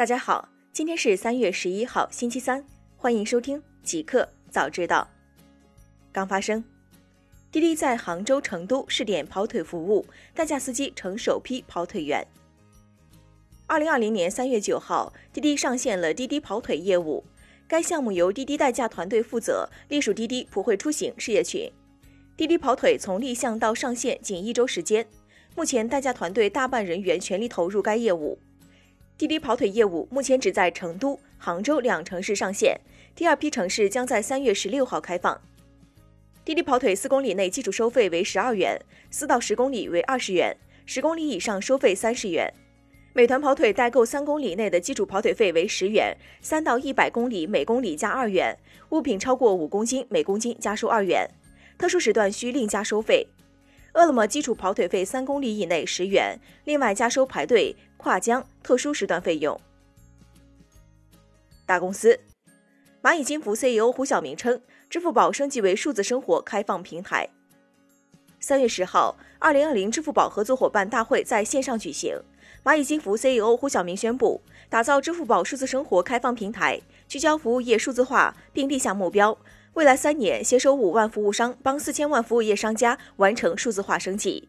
大家好，今天是三月十一号，星期三，欢迎收听极客早知道。刚发生，滴滴在杭州、成都试点跑腿服务，代驾司机成首批跑腿员。二零二零年三月九号，滴滴上线了滴滴跑腿业务，该项目由滴滴代驾团队负责，隶属滴滴普惠出行事业群。滴滴跑腿从立项到上线仅一周时间，目前代驾团队大半人员全力投入该业务。滴滴跑腿业务目前只在成都、杭州两城市上线，第二批城市将在三月十六号开放。滴滴跑腿四公里内基础收费为十二元，四到十公里为二十元，十公里以上收费三十元。美团跑腿代购三公里内的基础跑腿费为十元，三到一百公里每公里加二元，物品超过五公斤每公斤加收二元，特殊时段需另加收费。饿了么基础跑腿费三公里以内十元，另外加收排队、跨江特殊时段费用。大公司，蚂蚁金服 CEO 胡晓明称，支付宝升级为数字生活开放平台。三月十号，二零二零支付宝合作伙伴大会在线上举行，蚂蚁金服 CEO 胡晓明宣布，打造支付宝数字生活开放平台，聚焦服务业数字化，并立下目标。未来三年，携手五万服务商，帮四千万服务业商家完成数字化升级。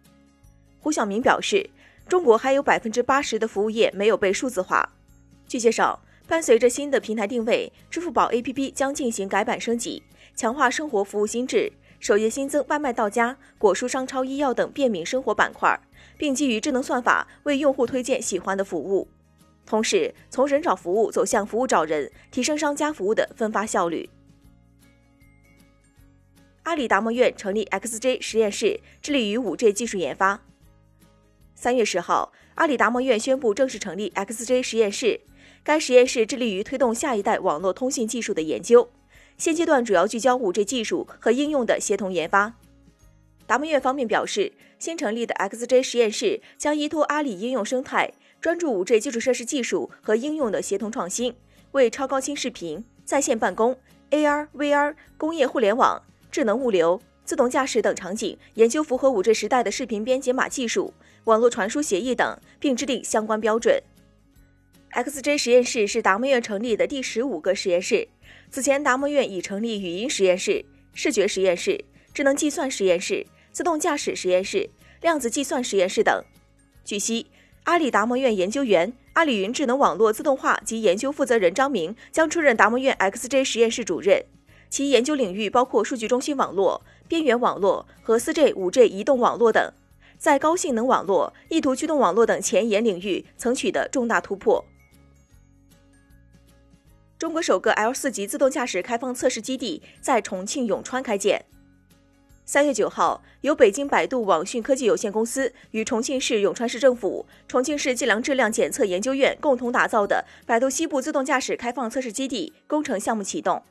胡晓明表示，中国还有百分之八十的服务业没有被数字化。据介绍，伴随着新的平台定位，支付宝 APP 将进行改版升级，强化生活服务心智。首页新增外卖到家、果蔬商超、医药等便民生活板块，并基于智能算法为用户推荐喜欢的服务。同时，从人找服务走向服务找人，提升商家服务的分发效率。阿里达摩院成立 XJ 实验室，致力于 5G 技术研发。三月十号，阿里达摩院宣布正式成立 XJ 实验室。该实验室致力于推动下一代网络通信技术的研究，现阶段主要聚焦 5G 技术和应用的协同研发。达摩院方面表示，新成立的 XJ 实验室将依托阿里应用生态，专注 5G 基础设施技术和应用的协同创新，为超高清视频、在线办公、AR、VR、工业互联网。智能物流、自动驾驶等场景，研究符合 5G 时代的视频编解码技术、网络传输协议等，并制定相关标准。XJ 实验室是达摩院成立的第十五个实验室。此前，达摩院已成立语音实验室、视觉实验室、智能计算实验室、自动驾驶实验室、量子计算实验室等。据悉，阿里达摩院研究员、阿里云智能网络自动化及研究负责人张明将出任达摩院 XJ 实验室主任。其研究领域包括数据中心网络、边缘网络和 4G、5G 移动网络等，在高性能网络、意图驱动网络等前沿领域曾取得重大突破。中国首个 L4 级自动驾驶开放测试基地在重庆永川开建。三月九号，由北京百度网讯科技有限公司与重庆市永川市政府、重庆市计量质量检测研究院共同打造的百度西部自动驾驶开放测试基地工程项目启动。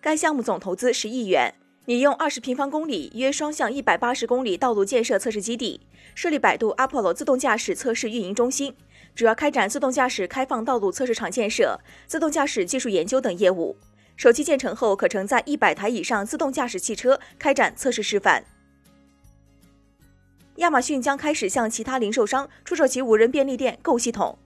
该项目总投资十亿元，拟用二十平方公里（约双向一百八十公里）道路建设测试基地，设立百度 Apollo 自动驾驶测试运营中心，主要开展自动驾驶开放道路测试场建设、自动驾驶技术研究等业务。首期建成后，可承载一百台以上自动驾驶汽车开展测试示范。亚马逊将开始向其他零售商出售其无人便利店购系统。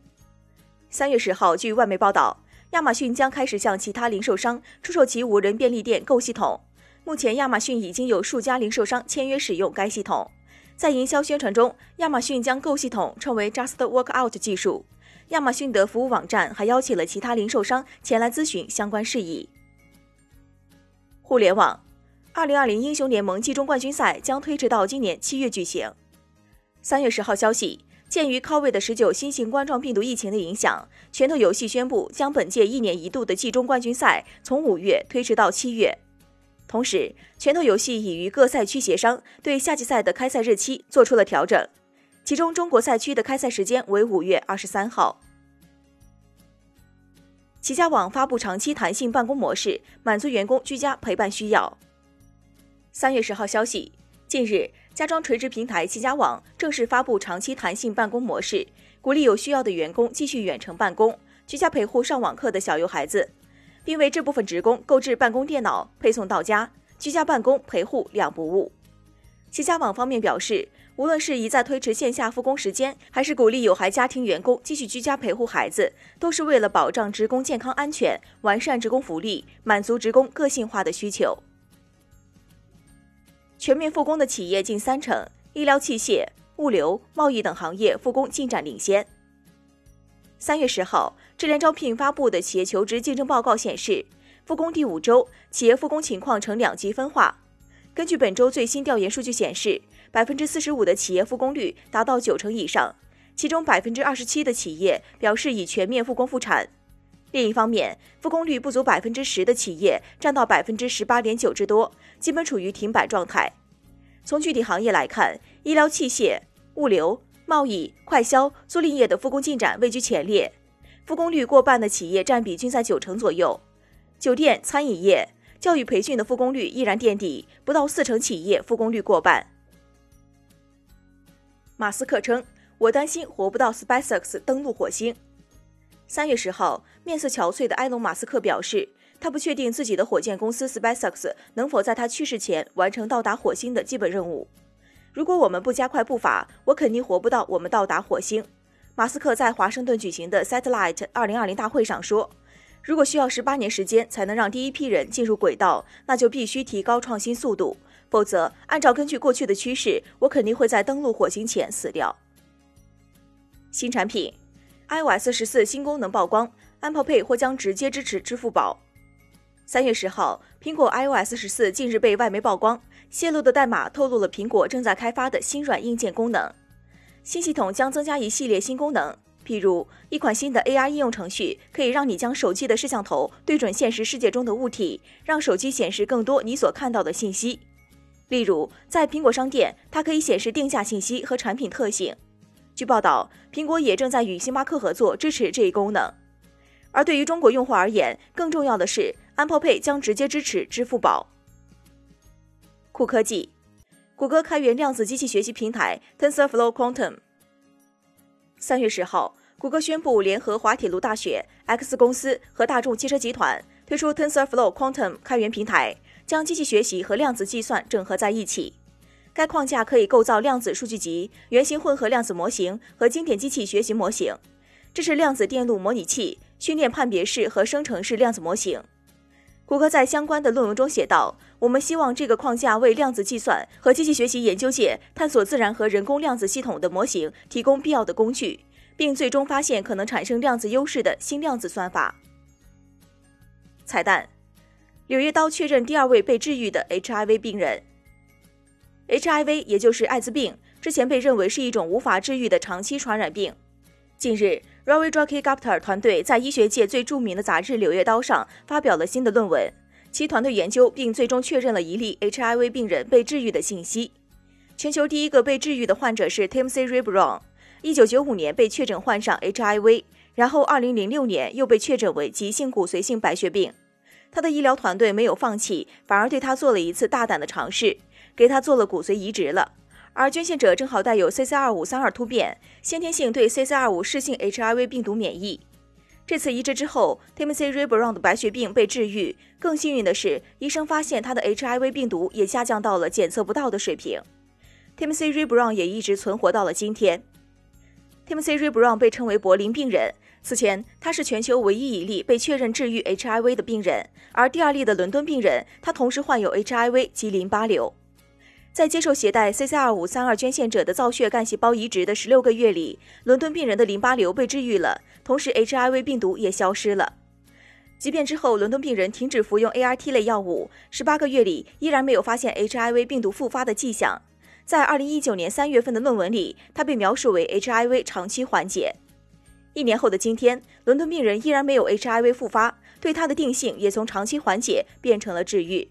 三月十号，据外媒报道。亚马逊将开始向其他零售商出售其无人便利店 Go 系统。目前，亚马逊已经有数家零售商签约使用该系统。在营销宣传中，亚马逊将 Go 系统称为 Just Work Out 技术。亚马逊的服务网站还邀请了其他零售商前来咨询相关事宜。互联网，二零二零英雄联盟季中冠军赛将推迟到今年七月举行。三月十号消息。鉴于 COVID 十九新型冠状病毒疫情的影响，拳头游戏宣布将本届一年一度的季中冠军赛从五月推迟到七月。同时，拳头游戏已与各赛区协商，对夏季赛的开赛日期做出了调整。其中，中国赛区的开赛时间为五月二十三号。齐家网发布长期弹性办公模式，满足员工居家陪伴需要。三月十号消息，近日。家装垂直平台齐家网正式发布长期弹性办公模式，鼓励有需要的员工继续远程办公，居家陪护上网课的小优孩子，并为这部分职工购置办公电脑，配送到家，居家办公陪护两不误。齐家网方面表示，无论是一再推迟线下复工时间，还是鼓励有孩家庭员工继续居家陪护孩子，都是为了保障职工健康安全、完善职工福利、满足职工个性化的需求。全面复工的企业近三成，医疗器械、物流、贸易等行业复工进展领先。三月十号，智联招聘发布的企业求职竞争报告显示，复工第五周，企业复工情况呈两极分化。根据本周最新调研数据显示。百分之四十五的企业复工率达到九成以上，其中百分之二十七的企业表示已全面复工复产。另一方面，复工率不足百分之十的企业占到百分之十八点九之多，基本处于停摆状态。从具体行业来看，医疗器械、物流、贸易、快销、租赁业的复工进展位居前列，复工率过半的企业占比均在九成左右。酒店、餐饮业、教育培训的复工率依然垫底，不到四成企业复工率过半。马斯克称：“我担心活不到 SpaceX 登陆火星。”三月十号，面色憔悴的埃隆·马斯克表示，他不确定自己的火箭公司 SpaceX 能否在他去世前完成到达火星的基本任务。如果我们不加快步伐，我肯定活不到我们到达火星。马斯克在华盛顿举行的 Satellite 二零二零大会上说：“如果需要十八年时间才能让第一批人进入轨道，那就必须提高创新速度。”否则，按照根据过去的趋势，我肯定会在登陆火星前死掉。新产品，iOS 十四新功能曝光，Apple Pay 或将直接支持支付宝。三月十号，苹果 iOS 十四近日被外媒曝光，泄露的代码透露了苹果正在开发的新软硬件功能。新系统将增加一系列新功能，譬如一款新的 AR 应用程序，可以让你将手机的摄像头对准现实世界中的物体，让手机显示更多你所看到的信息。例如，在苹果商店，它可以显示定价信息和产品特性。据报道，苹果也正在与星巴克合作支持这一功能。而对于中国用户而言，更重要的是，Apple Pay 将直接支持支付宝。酷科技，谷歌开源量子机器学习平台 TensorFlow Quantum。三月十号，谷歌宣布联合滑铁卢大学、X 公司和大众汽车集团推出 TensorFlow Quantum 开源平台。将机器学习和量子计算整合在一起，该框架可以构造量子数据集、原型混合量子模型和经典机器学习模型，支持量子电路模拟器、训练判别式和生成式量子模型。谷歌在相关的论文中写道：“我们希望这个框架为量子计算和机器学习研究界探索自然和人工量子系统的模型提供必要的工具，并最终发现可能产生量子优势的新量子算法。”彩蛋。柳叶刀确认第二位被治愈的 HIV 病人。HIV 也就是艾滋病，之前被认为是一种无法治愈的长期传染病。近日，Ravi Joki Gupta 团队在医学界最著名的杂志《柳叶刀》上发表了新的论文，其团队研究并最终确认了一例 HIV 病人被治愈的信息。全球第一个被治愈的患者是 Timothy r i b r o n 一九九五年被确诊患上 HIV，然后二零零六年又被确诊为急性骨髓性白血病。他的医疗团队没有放弃，反而对他做了一次大胆的尝试，给他做了骨髓移植了。而捐献者正好带有 CCR532 突变，先天性对 CCR5 适性 HIV 病毒免疫。这次移植之后，Timothy r i b r o n 的白血病被治愈。更幸运的是，医生发现他的 HIV 病毒也下降到了检测不到的水平。Timothy r i b r o n 也一直存活到了今天。Timothy r i b r o n 被称为柏林病人。此前，他是全球唯一一例被确认治愈 HIV 的病人，而第二例的伦敦病人，他同时患有 HIV 及淋巴瘤。在接受携带 CCR532 捐献者的造血干细胞移植的十六个月里，伦敦病人的淋巴瘤被治愈了，同时 HIV 病毒也消失了。即便之后伦敦病人停止服用 ART 类药物，十八个月里依然没有发现 HIV 病毒复发的迹象。在二零一九年三月份的论文里，他被描述为 HIV 长期缓解。一年后的今天，伦敦病人依然没有 HIV 复发，对他的定性也从长期缓解变成了治愈。